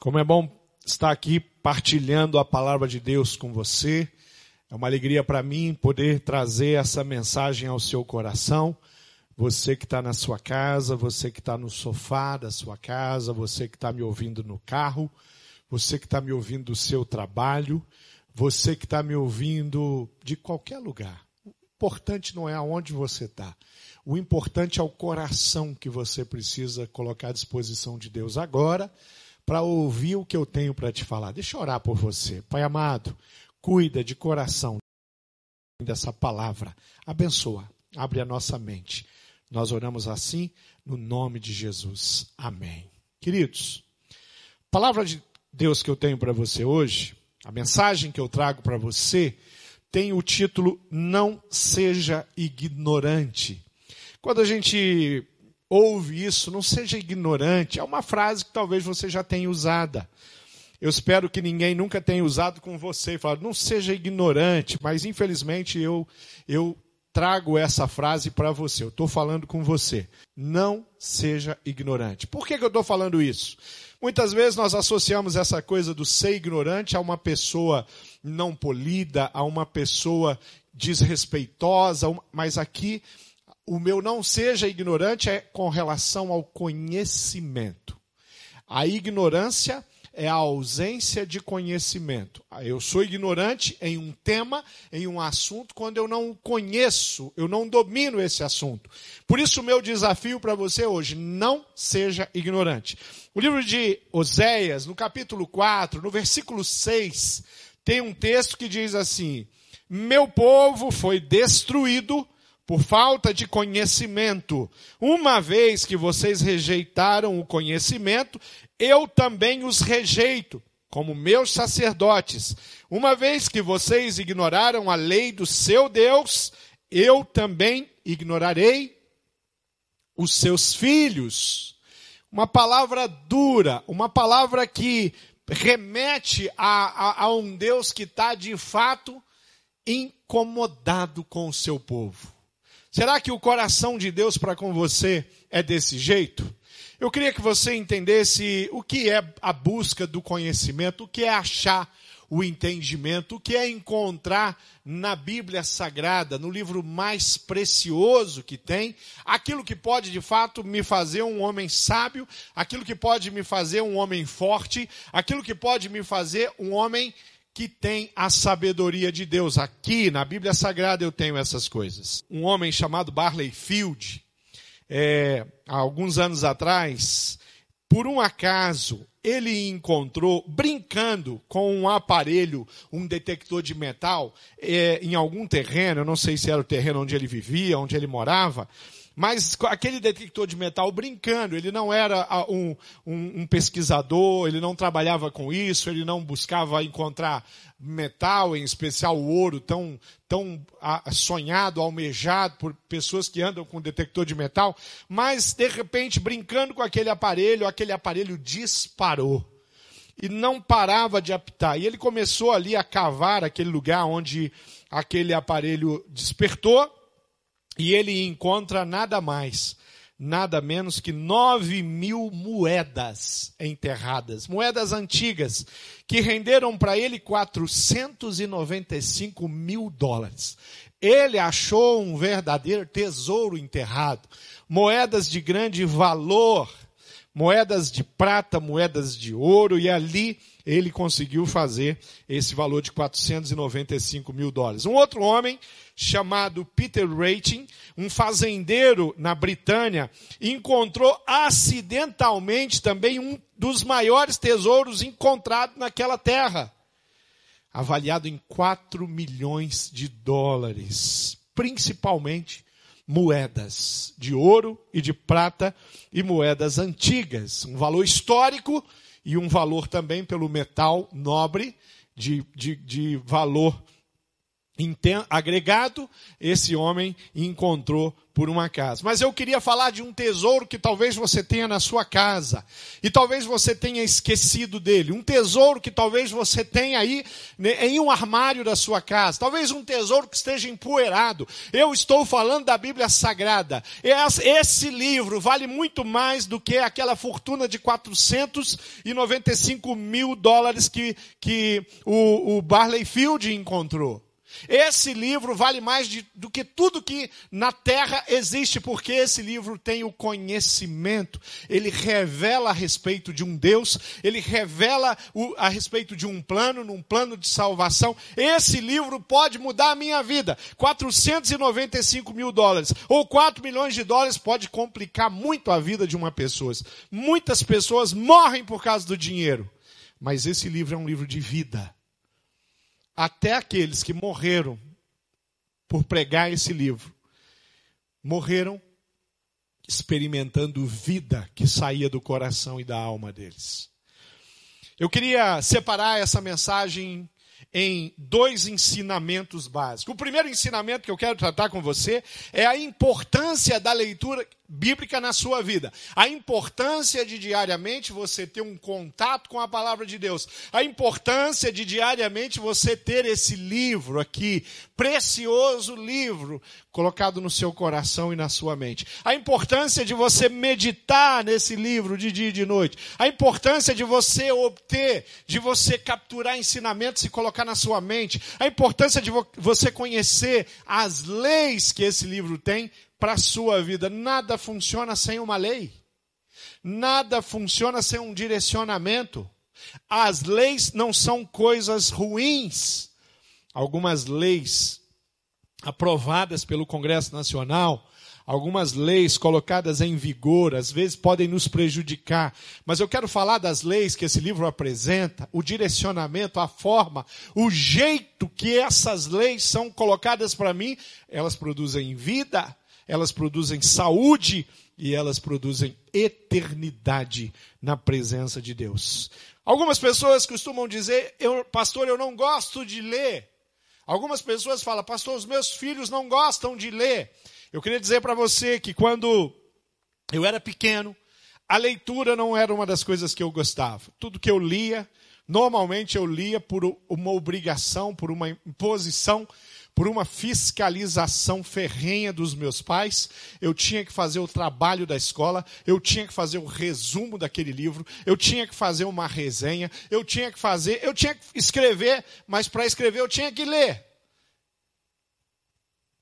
Como é bom estar aqui partilhando a palavra de Deus com você. É uma alegria para mim poder trazer essa mensagem ao seu coração. Você que está na sua casa, você que está no sofá da sua casa, você que está me ouvindo no carro, você que está me ouvindo do seu trabalho, você que está me ouvindo de qualquer lugar. O importante não é aonde você está. O importante é o coração que você precisa colocar à disposição de Deus agora para ouvir o que eu tenho para te falar. Deixa eu orar por você. Pai amado, cuida de coração dessa palavra. Abençoa, abre a nossa mente. Nós oramos assim no nome de Jesus. Amém. Queridos, a palavra de Deus que eu tenho para você hoje, a mensagem que eu trago para você, tem o título Não Seja Ignorante. Quando a gente ouve isso, não seja ignorante. É uma frase que talvez você já tenha usada. Eu espero que ninguém nunca tenha usado com você e falado, não seja ignorante, mas infelizmente eu, eu trago essa frase para você. Eu estou falando com você. Não seja ignorante. Por que, que eu estou falando isso? Muitas vezes nós associamos essa coisa do ser ignorante a uma pessoa não polida, a uma pessoa desrespeitosa, mas aqui o meu não seja ignorante é com relação ao conhecimento. A ignorância é a ausência de conhecimento. Eu sou ignorante em um tema, em um assunto, quando eu não conheço, eu não domino esse assunto. Por isso, o meu desafio para você hoje, não seja ignorante. O livro de Oséias, no capítulo 4, no versículo 6, tem um texto que diz assim: Meu povo foi destruído por falta de conhecimento. Uma vez que vocês rejeitaram o conhecimento, eu também os rejeito, como meus sacerdotes. Uma vez que vocês ignoraram a lei do seu Deus, eu também ignorarei os seus filhos. Uma palavra dura, uma palavra que remete a, a, a um Deus que está de fato incomodado com o seu povo. Será que o coração de Deus para com você é desse jeito? Eu queria que você entendesse o que é a busca do conhecimento, o que é achar o entendimento, o que é encontrar na Bíblia Sagrada, no livro mais precioso que tem, aquilo que pode de fato me fazer um homem sábio, aquilo que pode me fazer um homem forte, aquilo que pode me fazer um homem que tem a sabedoria de Deus. Aqui na Bíblia Sagrada eu tenho essas coisas. Um homem chamado Barley Field, é, há alguns anos atrás, por um acaso, ele encontrou, brincando com um aparelho, um detector de metal, é, em algum terreno, eu não sei se era o terreno onde ele vivia, onde ele morava, mas aquele detector de metal brincando, ele não era um, um, um, pesquisador, ele não trabalhava com isso, ele não buscava encontrar metal, em especial o ouro, tão, tão sonhado, almejado por pessoas que andam com detector de metal, mas de repente, brincando com aquele aparelho, aquele aparelho disparou. E não parava de apitar. E ele começou ali a cavar aquele lugar onde aquele aparelho despertou e ele encontra nada mais, nada menos que nove mil moedas enterradas, moedas antigas, que renderam para ele 495 mil dólares. Ele achou um verdadeiro tesouro enterrado, moedas de grande valor, moedas de prata, moedas de ouro, e ali ele conseguiu fazer esse valor de 495 mil dólares. Um outro homem chamado Peter Rating, um fazendeiro na Britânia, encontrou acidentalmente também um dos maiores tesouros encontrados naquela terra, avaliado em 4 milhões de dólares, principalmente moedas de ouro e de prata e moedas antigas, um valor histórico e um valor também pelo metal nobre de, de, de valor agregado, esse homem encontrou por uma casa. Mas eu queria falar de um tesouro que talvez você tenha na sua casa e talvez você tenha esquecido dele. Um tesouro que talvez você tenha aí né, em um armário da sua casa. Talvez um tesouro que esteja empoeirado. Eu estou falando da Bíblia Sagrada. Esse livro vale muito mais do que aquela fortuna de 495 mil dólares que, que o, o Barley Field encontrou. Esse livro vale mais de, do que tudo que na terra existe, porque esse livro tem o conhecimento. Ele revela a respeito de um Deus, ele revela o, a respeito de um plano, num plano de salvação. Esse livro pode mudar a minha vida. 495 mil dólares ou 4 milhões de dólares pode complicar muito a vida de uma pessoa. Muitas pessoas morrem por causa do dinheiro. Mas esse livro é um livro de vida até aqueles que morreram por pregar esse livro, morreram experimentando vida que saía do coração e da alma deles. Eu queria separar essa mensagem em dois ensinamentos básicos. O primeiro ensinamento que eu quero tratar com você é a importância da leitura bíblica na sua vida. A importância de diariamente você ter um contato com a palavra de Deus. A importância de diariamente você ter esse livro aqui, precioso livro, colocado no seu coração e na sua mente. A importância de você meditar nesse livro de dia e de noite. A importância de você obter, de você capturar ensinamentos e colocar na sua mente. A importância de você conhecer as leis que esse livro tem para a sua vida. Nada funciona sem uma lei. Nada funciona sem um direcionamento. As leis não são coisas ruins. Algumas leis aprovadas pelo Congresso Nacional, algumas leis colocadas em vigor, às vezes podem nos prejudicar. Mas eu quero falar das leis que esse livro apresenta, o direcionamento, a forma, o jeito que essas leis são colocadas para mim, elas produzem vida, elas produzem saúde e elas produzem eternidade na presença de Deus. Algumas pessoas costumam dizer, eu, pastor, eu não gosto de ler. Algumas pessoas falam, pastor, os meus filhos não gostam de ler. Eu queria dizer para você que quando eu era pequeno, a leitura não era uma das coisas que eu gostava. Tudo que eu lia, normalmente eu lia por uma obrigação, por uma imposição por uma fiscalização ferrenha dos meus pais, eu tinha que fazer o trabalho da escola, eu tinha que fazer o resumo daquele livro, eu tinha que fazer uma resenha, eu tinha que fazer, eu tinha que escrever, mas para escrever eu tinha que ler.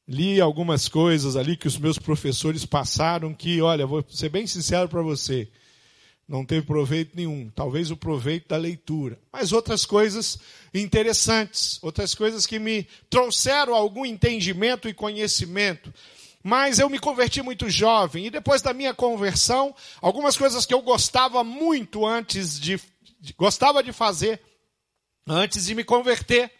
Li algumas coisas ali que os meus professores passaram que, olha, vou ser bem sincero para você, não teve proveito nenhum. Talvez o proveito da leitura. Mas outras coisas interessantes, outras coisas que me trouxeram algum entendimento e conhecimento. Mas eu me converti muito jovem e depois da minha conversão, algumas coisas que eu gostava muito antes de, de gostava de fazer antes de me converter,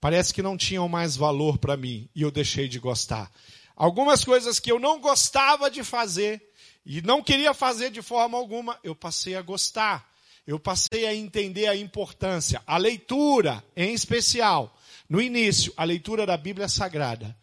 parece que não tinham mais valor para mim e eu deixei de gostar. Algumas coisas que eu não gostava de fazer, e não queria fazer de forma alguma, eu passei a gostar. Eu passei a entender a importância. A leitura, em especial, no início, a leitura da Bíblia Sagrada,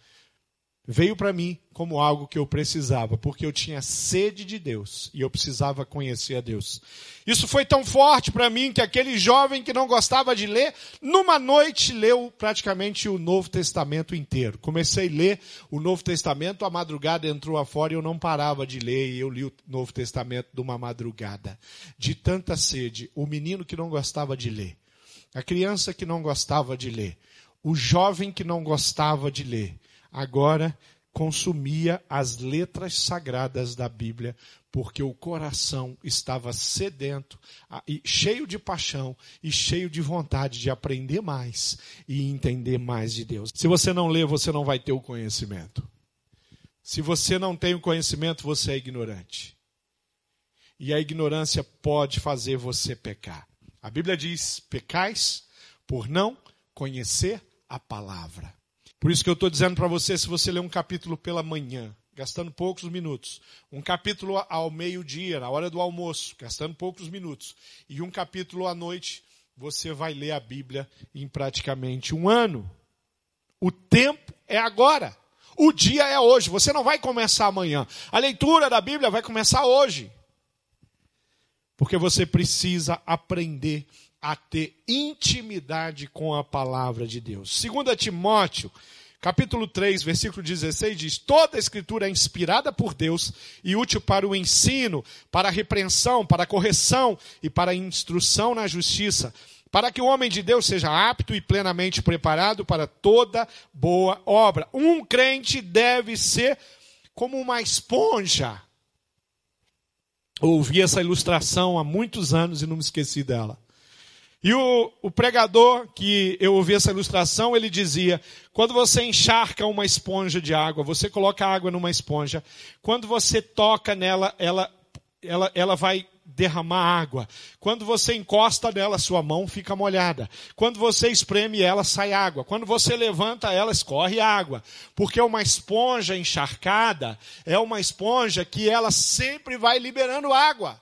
veio para mim como algo que eu precisava, porque eu tinha sede de Deus e eu precisava conhecer a Deus. Isso foi tão forte para mim que aquele jovem que não gostava de ler, numa noite leu praticamente o Novo Testamento inteiro. Comecei a ler o Novo Testamento, a madrugada entrou afora e eu não parava de ler e eu li o Novo Testamento de uma madrugada. De tanta sede, o menino que não gostava de ler, a criança que não gostava de ler, o jovem que não gostava de ler, agora consumia as letras sagradas da Bíblia, porque o coração estava sedento, cheio de paixão e cheio de vontade de aprender mais e entender mais de Deus. Se você não lê, você não vai ter o conhecimento. Se você não tem o conhecimento, você é ignorante. E a ignorância pode fazer você pecar. A Bíblia diz: pecais por não conhecer a palavra. Por isso que eu estou dizendo para você, se você ler um capítulo pela manhã, gastando poucos minutos, um capítulo ao meio-dia, na hora do almoço, gastando poucos minutos, e um capítulo à noite, você vai ler a Bíblia em praticamente um ano. O tempo é agora. O dia é hoje. Você não vai começar amanhã. A leitura da Bíblia vai começar hoje. Porque você precisa aprender a ter intimidade com a palavra de Deus. 2 Timóteo, capítulo 3, versículo 16 diz: Toda a escritura é inspirada por Deus e útil para o ensino, para a repreensão, para a correção e para a instrução na justiça, para que o homem de Deus seja apto e plenamente preparado para toda boa obra. Um crente deve ser como uma esponja ouvi essa ilustração há muitos anos e não me esqueci dela. E o, o, pregador que eu ouvi essa ilustração, ele dizia: quando você encharca uma esponja de água, você coloca água numa esponja, quando você toca nela, ela, ela, ela vai derramar água. Quando você encosta nela, sua mão fica molhada. Quando você espreme ela, sai água. Quando você levanta ela, escorre água. Porque uma esponja encharcada é uma esponja que ela sempre vai liberando água.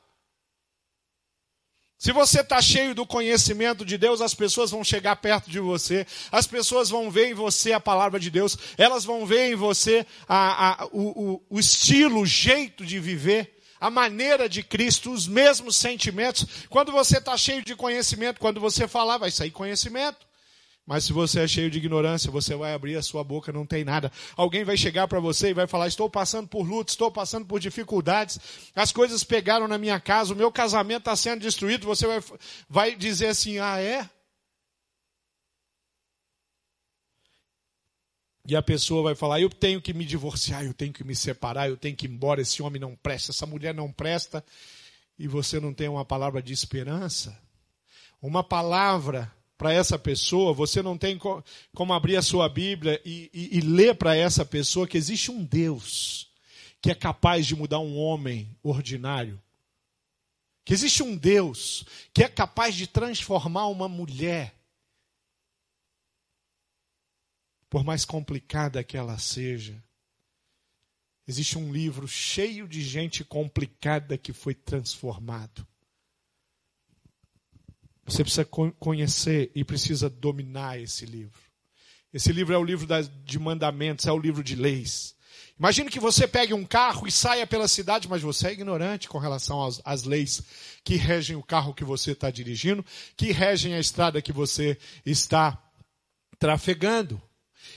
Se você está cheio do conhecimento de Deus, as pessoas vão chegar perto de você, as pessoas vão ver em você a palavra de Deus, elas vão ver em você a, a, o, o, estilo, o jeito de viver a maneira de Cristo, os mesmos sentimentos. Quando você está cheio de conhecimento, quando você falar, vai sair conhecimento. Mas se você é cheio de ignorância, você vai abrir a sua boca, não tem nada. Alguém vai chegar para você e vai falar: Estou passando por luta, estou passando por dificuldades, as coisas pegaram na minha casa, o meu casamento está sendo destruído. Você vai, vai dizer assim: Ah, é? E a pessoa vai falar: eu tenho que me divorciar, eu tenho que me separar, eu tenho que ir embora, esse homem não presta, essa mulher não presta. E você não tem uma palavra de esperança, uma palavra para essa pessoa, você não tem como abrir a sua Bíblia e, e, e ler para essa pessoa que existe um Deus que é capaz de mudar um homem ordinário. Que existe um Deus que é capaz de transformar uma mulher por mais complicada que ela seja. Existe um livro cheio de gente complicada que foi transformado. Você precisa conhecer e precisa dominar esse livro. Esse livro é o livro de mandamentos, é o livro de leis. Imagine que você pegue um carro e saia pela cidade, mas você é ignorante com relação às, às leis que regem o carro que você está dirigindo, que regem a estrada que você está trafegando.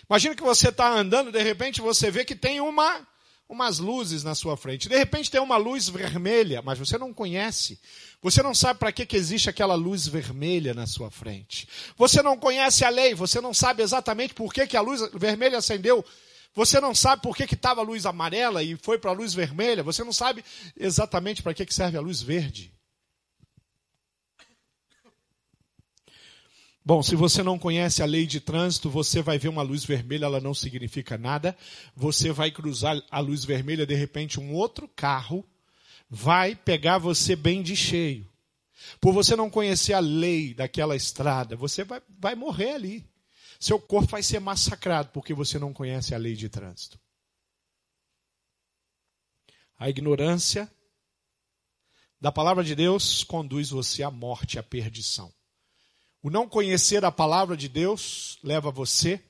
Imagina que você está andando, de repente você vê que tem uma, umas luzes na sua frente. De repente tem uma luz vermelha, mas você não conhece. Você não sabe para que, que existe aquela luz vermelha na sua frente. Você não conhece a lei, você não sabe exatamente por que, que a luz vermelha acendeu. Você não sabe por que estava a luz amarela e foi para a luz vermelha. Você não sabe exatamente para que, que serve a luz verde. Bom, se você não conhece a lei de trânsito, você vai ver uma luz vermelha, ela não significa nada. Você vai cruzar a luz vermelha, de repente um outro carro vai pegar você bem de cheio. Por você não conhecer a lei daquela estrada, você vai, vai morrer ali. Seu corpo vai ser massacrado porque você não conhece a lei de trânsito. A ignorância da palavra de Deus conduz você à morte, à perdição. O não conhecer a palavra de Deus leva você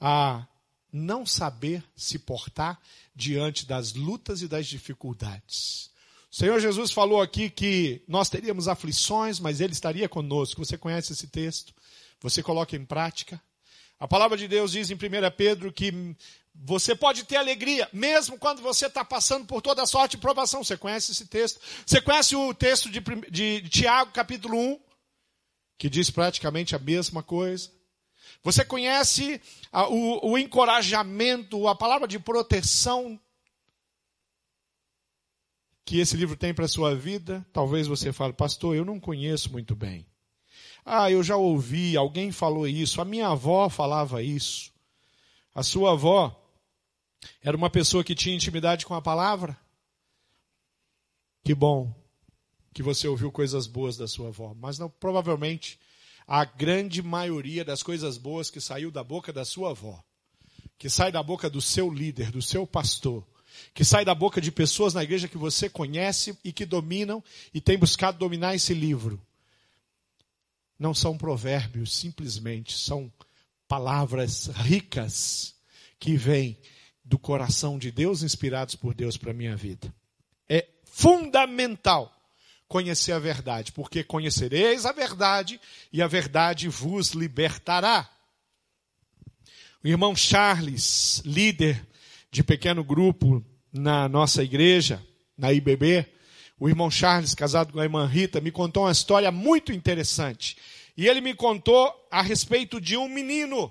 a não saber se portar diante das lutas e das dificuldades. O Senhor Jesus falou aqui que nós teríamos aflições, mas Ele estaria conosco. Você conhece esse texto? Você coloca em prática? A palavra de Deus diz em 1 Pedro que você pode ter alegria, mesmo quando você está passando por toda sorte de provação. Você conhece esse texto? Você conhece o texto de, de, Tiago, capítulo 1? Que diz praticamente a mesma coisa. Você conhece a, o, o encorajamento, a palavra de proteção que esse livro tem para a sua vida? Talvez você fale, pastor, eu não conheço muito bem. Ah, eu já ouvi, alguém falou isso, a minha avó falava isso. A sua avó era uma pessoa que tinha intimidade com a palavra? Que bom que você ouviu coisas boas da sua avó, mas não, provavelmente a grande maioria das coisas boas que saiu da boca da sua avó, que sai da boca do seu líder, do seu pastor, que sai da boca de pessoas na igreja que você conhece e que dominam e tem buscado dominar esse livro. Não são provérbios, simplesmente são palavras ricas que vêm do coração de Deus, inspirados por Deus para a minha vida. É fundamental conhecer a verdade, porque conhecereis a verdade e a verdade vos libertará. O irmão Charles, líder de pequeno grupo na nossa igreja, na IBB, o irmão Charles, casado com a irmã Rita, me contou uma história muito interessante. E ele me contou a respeito de um menino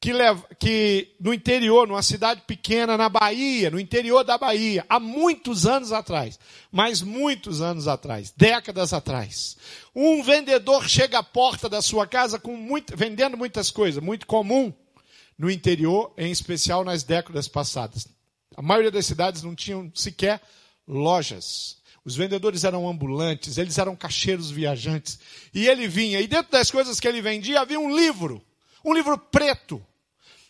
que, leva, que no interior, numa cidade pequena na Bahia, no interior da Bahia, há muitos anos atrás, mas muitos anos atrás, décadas atrás, um vendedor chega à porta da sua casa com muito, vendendo muitas coisas, muito comum no interior, em especial nas décadas passadas. A maioria das cidades não tinham sequer lojas. Os vendedores eram ambulantes, eles eram cacheiros viajantes. E ele vinha, e dentro das coisas que ele vendia havia um livro, um livro preto.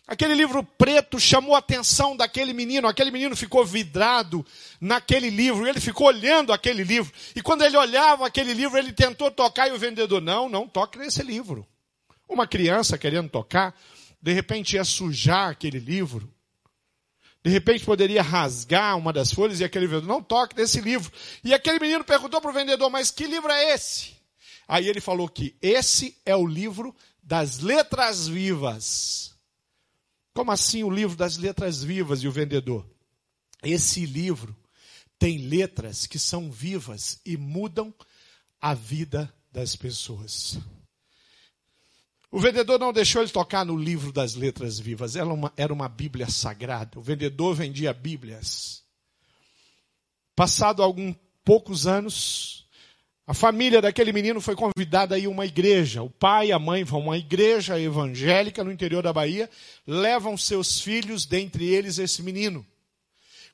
Aquele livro preto chamou a atenção daquele menino, aquele menino ficou vidrado naquele livro, ele ficou olhando aquele livro. E quando ele olhava aquele livro, ele tentou tocar e o vendedor, não, não toque nesse livro. Uma criança querendo tocar, de repente ia sujar aquele livro. De repente poderia rasgar uma das folhas e aquele vendedor, não toque nesse livro. E aquele menino perguntou para o vendedor, mas que livro é esse? Aí ele falou que esse é o livro das letras vivas. Como assim o livro das letras vivas e o vendedor? Esse livro tem letras que são vivas e mudam a vida das pessoas. O vendedor não deixou ele tocar no livro das letras vivas, era uma, era uma Bíblia sagrada. O vendedor vendia Bíblias. Passado alguns poucos anos, a família daquele menino foi convidada a ir a uma igreja. O pai e a mãe vão a uma igreja evangélica no interior da Bahia, levam seus filhos, dentre eles esse menino.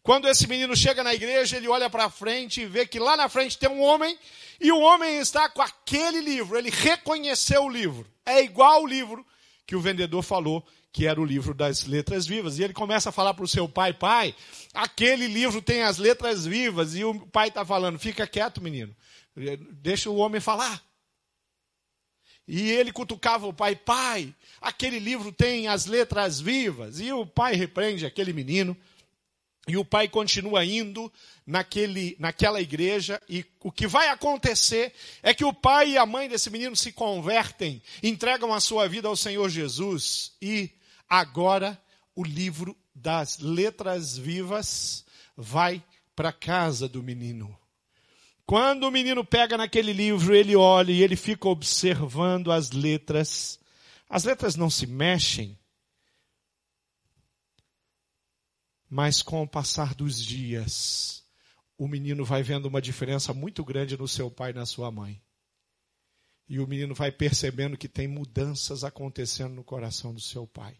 Quando esse menino chega na igreja, ele olha para frente e vê que lá na frente tem um homem, e o homem está com aquele livro, ele reconheceu o livro. É igual o livro que o vendedor falou que era o livro das letras vivas. E ele começa a falar para o seu pai, pai, aquele livro tem as letras vivas. E o pai está falando, fica quieto, menino. Deixa o homem falar. E ele cutucava o pai, pai, aquele livro tem as letras vivas. E o pai repreende aquele menino. E o pai continua indo naquele, naquela igreja, e o que vai acontecer é que o pai e a mãe desse menino se convertem, entregam a sua vida ao Senhor Jesus, e agora o livro das letras vivas vai para a casa do menino. Quando o menino pega naquele livro, ele olha e ele fica observando as letras. As letras não se mexem, Mas com o passar dos dias, o menino vai vendo uma diferença muito grande no seu pai e na sua mãe. E o menino vai percebendo que tem mudanças acontecendo no coração do seu pai.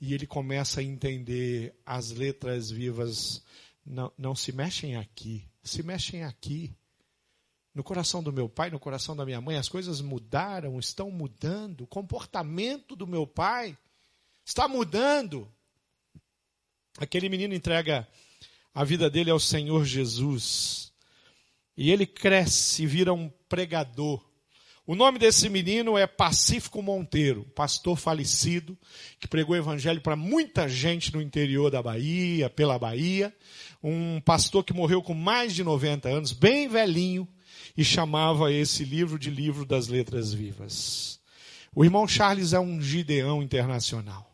E ele começa a entender as letras vivas não, não se mexem aqui, se mexem aqui. No coração do meu pai, no coração da minha mãe, as coisas mudaram, estão mudando. O comportamento do meu pai está mudando. Aquele menino entrega a vida dele ao Senhor Jesus. E ele cresce e vira um pregador. O nome desse menino é Pacífico Monteiro, pastor falecido, que pregou evangelho para muita gente no interior da Bahia, pela Bahia. Um pastor que morreu com mais de 90 anos, bem velhinho, e chamava esse livro de Livro das Letras Vivas. O irmão Charles é um gideão internacional.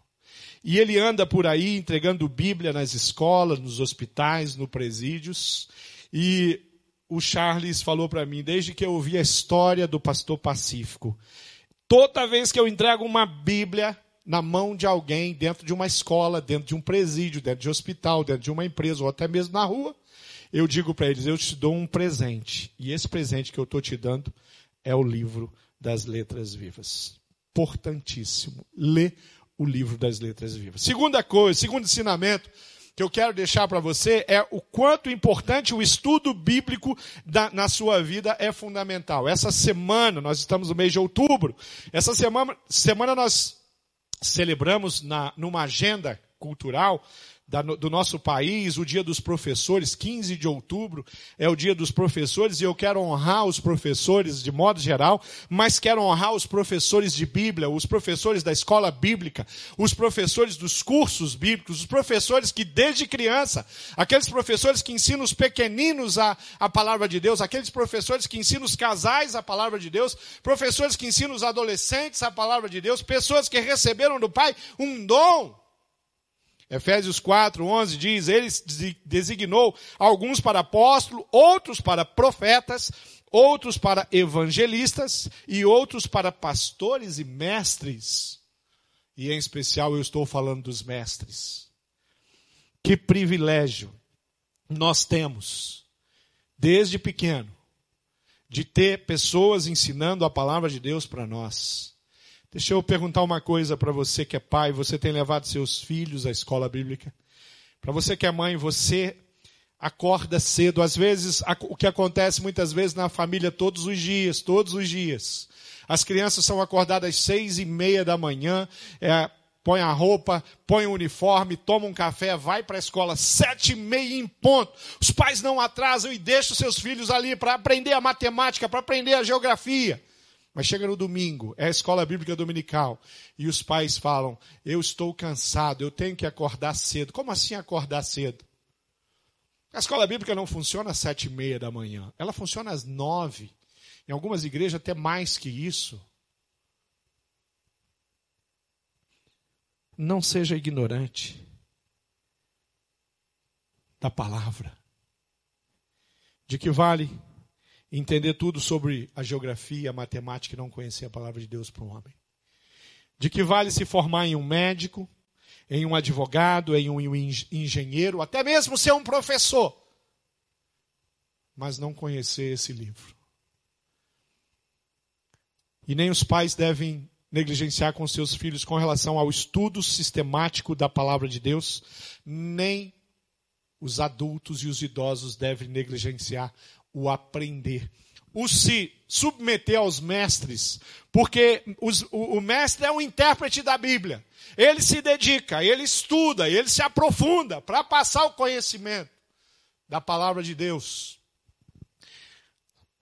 E ele anda por aí entregando Bíblia nas escolas, nos hospitais, no presídios. E o Charles falou para mim, desde que eu ouvi a história do pastor Pacífico, toda vez que eu entrego uma Bíblia na mão de alguém, dentro de uma escola, dentro de um presídio, dentro de um hospital, dentro de uma empresa ou até mesmo na rua, eu digo para eles: eu te dou um presente. E esse presente que eu estou te dando é o livro das letras vivas. Importantíssimo. Lê o livro das letras vivas. Segunda coisa, segundo ensinamento que eu quero deixar para você é o quanto importante o estudo bíblico da, na sua vida é fundamental. Essa semana, nós estamos no mês de outubro, essa semana, semana nós celebramos na, numa agenda cultural da, do nosso país, o dia dos professores, 15 de outubro é o dia dos professores, e eu quero honrar os professores de modo geral, mas quero honrar os professores de Bíblia, os professores da escola bíblica, os professores dos cursos bíblicos, os professores que desde criança, aqueles professores que ensinam os pequeninos a, a palavra de Deus, aqueles professores que ensinam os casais a palavra de Deus, professores que ensinam os adolescentes a palavra de Deus, pessoas que receberam do Pai um dom Efésios 4, 11 diz: Ele designou alguns para apóstolos, outros para profetas, outros para evangelistas e outros para pastores e mestres. E em especial eu estou falando dos mestres. Que privilégio nós temos, desde pequeno, de ter pessoas ensinando a palavra de Deus para nós. Deixa eu perguntar uma coisa para você que é pai, você tem levado seus filhos à escola bíblica? Para você que é mãe, você acorda cedo. Às vezes, o que acontece muitas vezes na família todos os dias, todos os dias. As crianças são acordadas às seis e meia da manhã, é, põe a roupa, põe o uniforme, toma um café, vai para a escola, sete e meia em ponto. Os pais não atrasam e deixam seus filhos ali para aprender a matemática, para aprender a geografia. Mas chega no domingo, é a escola bíblica dominical, e os pais falam: Eu estou cansado, eu tenho que acordar cedo. Como assim acordar cedo? A escola bíblica não funciona às sete e meia da manhã, ela funciona às nove. Em algumas igrejas, até mais que isso. Não seja ignorante da palavra. De que vale entender tudo sobre a geografia, a matemática e não conhecer a palavra de Deus para o homem. De que vale se formar em um médico, em um advogado, em um engenheiro, até mesmo ser um professor, mas não conhecer esse livro. E nem os pais devem negligenciar com seus filhos com relação ao estudo sistemático da palavra de Deus, nem os adultos e os idosos devem negligenciar o aprender, o se submeter aos mestres, porque os, o, o mestre é um intérprete da Bíblia. Ele se dedica, ele estuda, ele se aprofunda para passar o conhecimento da palavra de Deus.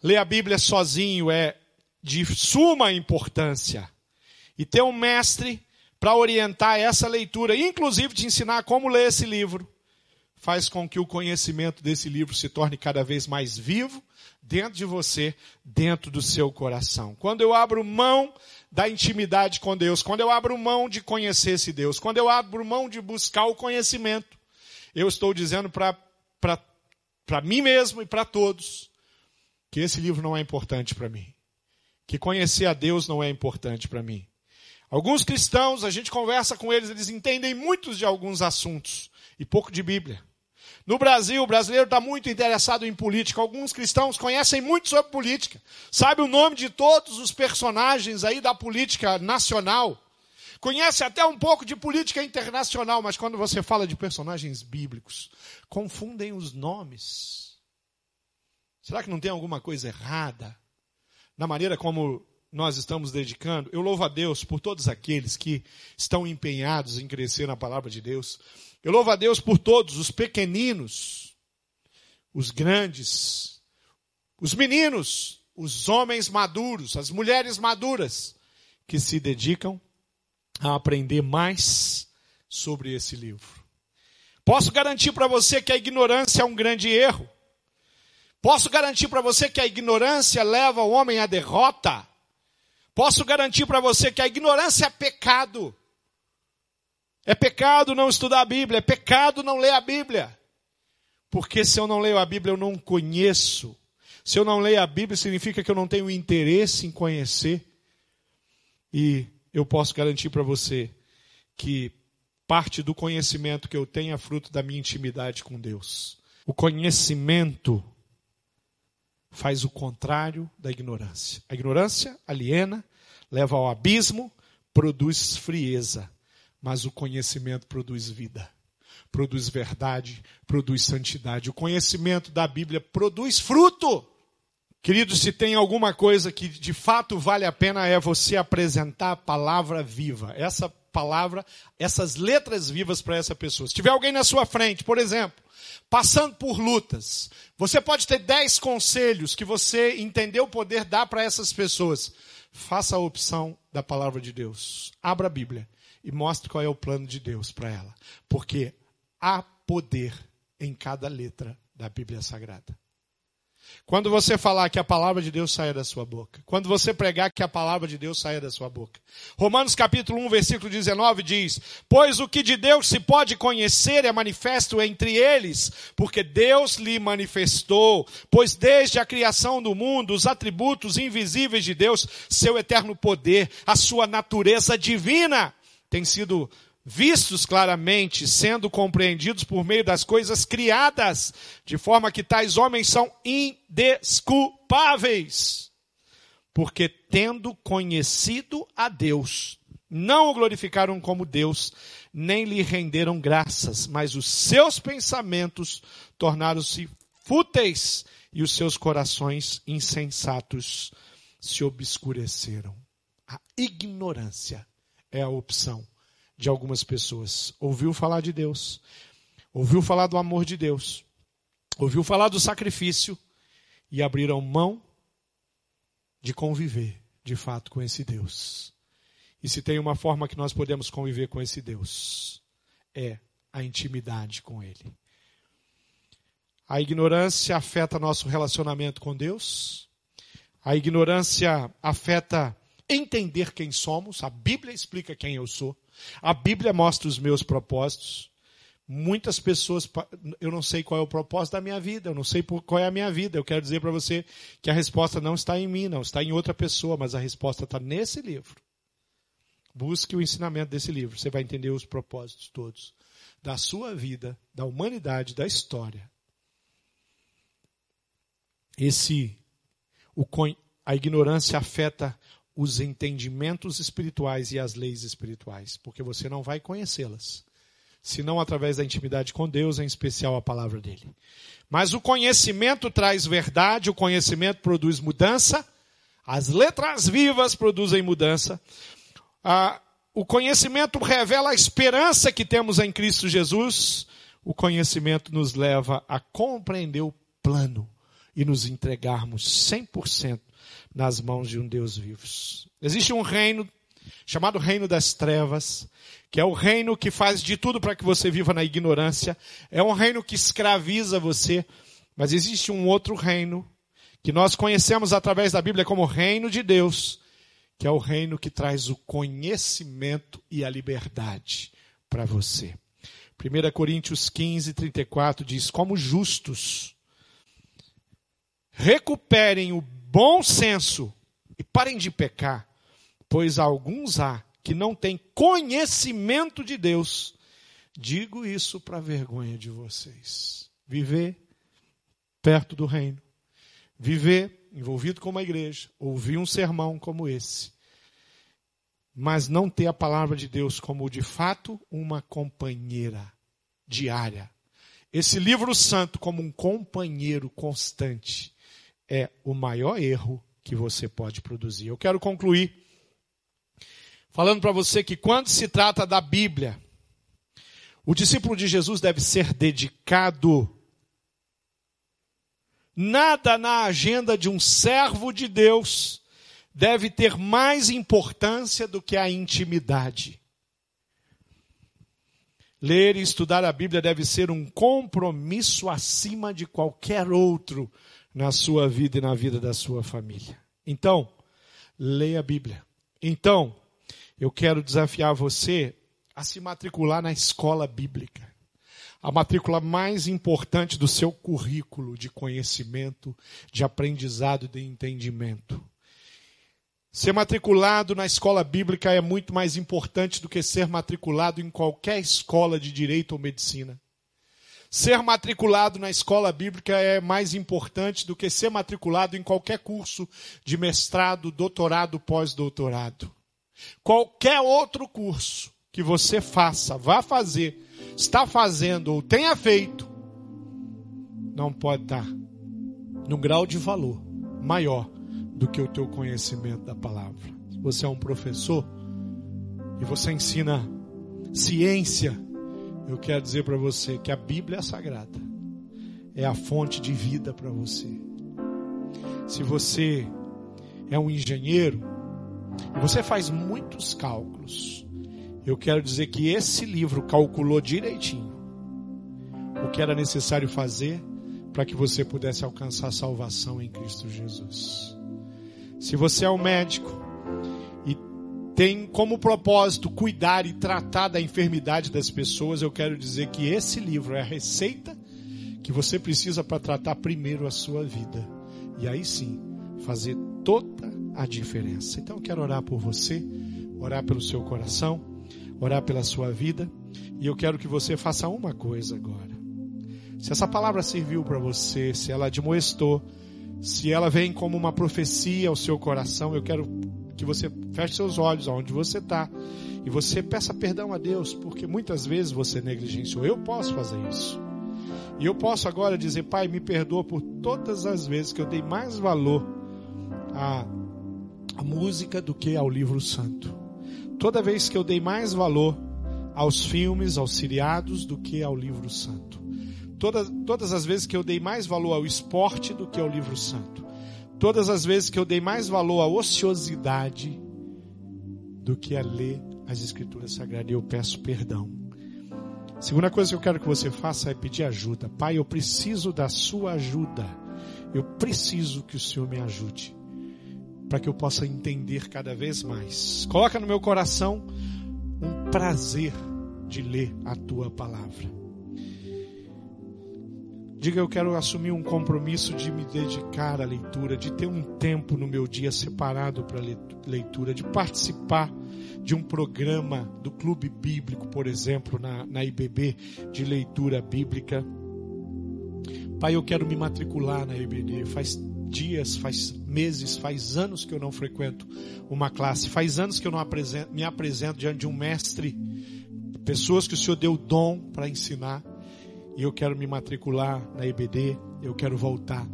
Ler a Bíblia sozinho é de suma importância. E ter um mestre para orientar essa leitura, inclusive te ensinar como ler esse livro, faz com que o conhecimento desse livro se torne cada vez mais vivo dentro de você, dentro do seu coração. Quando eu abro mão da intimidade com Deus, quando eu abro mão de conhecer esse Deus, quando eu abro mão de buscar o conhecimento, eu estou dizendo para mim mesmo e para todos que esse livro não é importante para mim. Que conhecer a Deus não é importante para mim. Alguns cristãos, a gente conversa com eles, eles entendem muitos de alguns assuntos e pouco de Bíblia. No Brasil, o brasileiro está muito interessado em política. Alguns cristãos conhecem muito sobre política. Sabe o nome de todos os personagens aí da política nacional. Conhece até um pouco de política internacional, mas quando você fala de personagens bíblicos, confundem os nomes. Será que não tem alguma coisa errada na maneira como nós estamos dedicando? Eu louvo a Deus por todos aqueles que estão empenhados em crescer na palavra de Deus eu louvo a Deus por todos, os pequeninos, os grandes, os meninos, os homens maduros, as mulheres maduras, que se dedicam a aprender mais sobre esse livro. Posso garantir para você que a ignorância é um grande erro. Posso garantir para você que a ignorância leva o homem à derrota. Posso garantir para você que a ignorância é pecado. É pecado não estudar a Bíblia, é pecado não ler a Bíblia. Porque se eu não leio a Bíblia, eu não conheço. Se eu não leio a Bíblia, significa que eu não tenho interesse em conhecer. E eu posso garantir para você que parte do conhecimento que eu tenho é fruto da minha intimidade com Deus. O conhecimento faz o contrário da ignorância. A ignorância aliena, leva ao abismo, produz frieza mas o conhecimento produz vida, produz verdade, produz santidade. O conhecimento da Bíblia produz fruto. Queridos, se tem alguma coisa que de fato vale a pena é você apresentar a palavra viva. Essa palavra, essas letras vivas para essa pessoa. Se tiver alguém na sua frente, por exemplo, passando por lutas, você pode ter dez conselhos que você entendeu poder dar para essas pessoas. Faça a opção da palavra de Deus. Abra a Bíblia e mostre qual é o plano de Deus para ela. Porque há poder em cada letra da Bíblia Sagrada. Quando você falar que a palavra de Deus saia da sua boca. Quando você pregar que a palavra de Deus saia da sua boca. Romanos capítulo 1, versículo 19 diz: Pois o que de Deus se pode conhecer é manifesto entre eles, porque Deus lhe manifestou. Pois desde a criação do mundo, os atributos invisíveis de Deus, seu eterno poder, a sua natureza divina, têm sido vistos claramente, sendo compreendidos por meio das coisas criadas, de forma que tais homens são indesculpáveis, porque tendo conhecido a Deus, não o glorificaram como Deus, nem lhe renderam graças, mas os seus pensamentos tornaram-se fúteis e os seus corações insensatos se obscureceram. A ignorância é a opção de algumas pessoas. Ouviu falar de Deus, ouviu falar do amor de Deus, ouviu falar do sacrifício e abriram mão de conviver de fato com esse Deus. E se tem uma forma que nós podemos conviver com esse Deus, é a intimidade com Ele. A ignorância afeta nosso relacionamento com Deus. A ignorância afeta entender quem somos. A Bíblia explica quem eu sou. A Bíblia mostra os meus propósitos. Muitas pessoas, eu não sei qual é o propósito da minha vida, eu não sei qual é a minha vida. Eu quero dizer para você que a resposta não está em mim, não está em outra pessoa, mas a resposta está nesse livro. Busque o ensinamento desse livro, você vai entender os propósitos todos da sua vida, da humanidade, da história. Esse, o, a ignorância afeta os entendimentos espirituais e as leis espirituais, porque você não vai conhecê-las, senão através da intimidade com Deus, em especial a palavra dele. Mas o conhecimento traz verdade, o conhecimento produz mudança, as letras vivas produzem mudança. Ah, o conhecimento revela a esperança que temos em Cristo Jesus. O conhecimento nos leva a compreender o plano e nos entregarmos 100% nas mãos de um Deus vivo. Existe um reino chamado Reino das Trevas, que é o reino que faz de tudo para que você viva na ignorância. É um reino que escraviza você, mas existe um outro reino que nós conhecemos através da Bíblia como Reino de Deus, que é o reino que traz o conhecimento e a liberdade para você. 1 Coríntios 15, 34 diz: Como justos, recuperem o bom senso e parem de pecar, pois alguns há que não têm conhecimento de Deus. Digo isso para vergonha de vocês. Viver perto do reino, viver envolvido com uma igreja, ouvir um sermão como esse, mas não ter a palavra de Deus como de fato uma companheira diária. Esse livro santo como um companheiro constante é o maior erro que você pode produzir. Eu quero concluir falando para você que quando se trata da Bíblia, o discípulo de Jesus deve ser dedicado. Nada na agenda de um servo de Deus deve ter mais importância do que a intimidade. Ler e estudar a Bíblia deve ser um compromisso acima de qualquer outro na sua vida e na vida da sua família. Então, leia a Bíblia. Então, eu quero desafiar você a se matricular na escola bíblica. A matrícula mais importante do seu currículo de conhecimento, de aprendizado e de entendimento. Ser matriculado na escola bíblica é muito mais importante do que ser matriculado em qualquer escola de direito ou medicina. Ser matriculado na escola bíblica é mais importante do que ser matriculado em qualquer curso de mestrado, doutorado, pós-doutorado. Qualquer outro curso que você faça, vá fazer, está fazendo ou tenha feito, não pode estar num grau de valor maior do que o teu conhecimento da palavra. Você é um professor, e você ensina ciência, eu quero dizer para você que a Bíblia é sagrada, é a fonte de vida para você. Se você é um engenheiro, e você faz muitos cálculos, eu quero dizer que esse livro calculou direitinho o que era necessário fazer para que você pudesse alcançar salvação em Cristo Jesus. Se você é um médico tem como propósito cuidar e tratar da enfermidade das pessoas, eu quero dizer que esse livro é a receita que você precisa para tratar primeiro a sua vida. E aí sim, fazer toda a diferença. Então eu quero orar por você, orar pelo seu coração, orar pela sua vida, e eu quero que você faça uma coisa agora. Se essa palavra serviu para você, se ela admoestou, se ela vem como uma profecia ao seu coração, eu quero que você feche seus olhos aonde você está e você peça perdão a Deus, porque muitas vezes você negligenciou. Eu posso fazer isso. E eu posso agora dizer, Pai, me perdoa por todas as vezes que eu dei mais valor à, à música do que ao livro santo. Toda vez que eu dei mais valor aos filmes, aos seriados, do que ao livro santo. Todas, todas as vezes que eu dei mais valor ao esporte do que ao livro santo. Todas as vezes que eu dei mais valor à ociosidade do que a ler as escrituras sagradas. Eu peço perdão. Segunda coisa que eu quero que você faça é pedir ajuda. Pai, eu preciso da sua ajuda. Eu preciso que o Senhor me ajude. Para que eu possa entender cada vez mais. Coloca no meu coração um prazer de ler a tua palavra. Diga, eu quero assumir um compromisso de me dedicar à leitura, de ter um tempo no meu dia separado para leitura, de participar de um programa do Clube Bíblico, por exemplo, na, na IBB, de leitura bíblica. Pai, eu quero me matricular na IBD. Faz dias, faz meses, faz anos que eu não frequento uma classe, faz anos que eu não apresento, me apresento diante de um mestre, pessoas que o Senhor deu dom para ensinar e eu quero me matricular na EBD, eu quero voltar,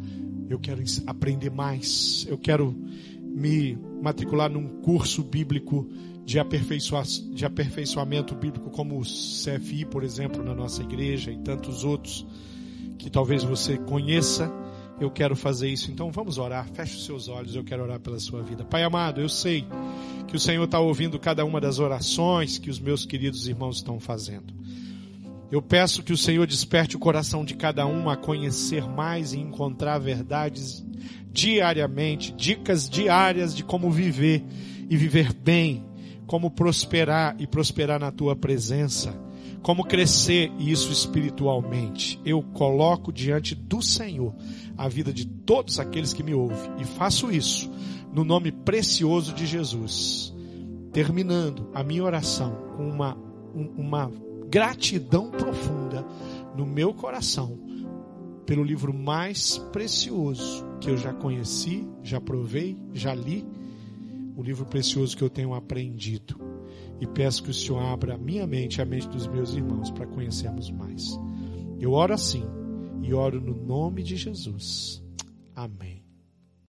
eu quero aprender mais, eu quero me matricular num curso bíblico de, aperfeiçoa, de aperfeiçoamento bíblico, como o CFI, por exemplo, na nossa igreja e tantos outros que talvez você conheça. Eu quero fazer isso, então vamos orar. Feche os seus olhos, eu quero orar pela sua vida. Pai amado, eu sei que o Senhor está ouvindo cada uma das orações que os meus queridos irmãos estão fazendo. Eu peço que o Senhor desperte o coração de cada um a conhecer mais e encontrar verdades diariamente, dicas diárias de como viver e viver bem, como prosperar e prosperar na tua presença, como crescer isso espiritualmente. Eu coloco diante do Senhor a vida de todos aqueles que me ouvem e faço isso no nome precioso de Jesus. Terminando a minha oração com uma, uma gratidão profunda no meu coração pelo livro mais precioso que eu já conheci, já provei, já li, o livro precioso que eu tenho aprendido. E peço que o Senhor abra a minha mente e a mente dos meus irmãos para conhecermos mais. Eu oro assim e oro no nome de Jesus. Amém.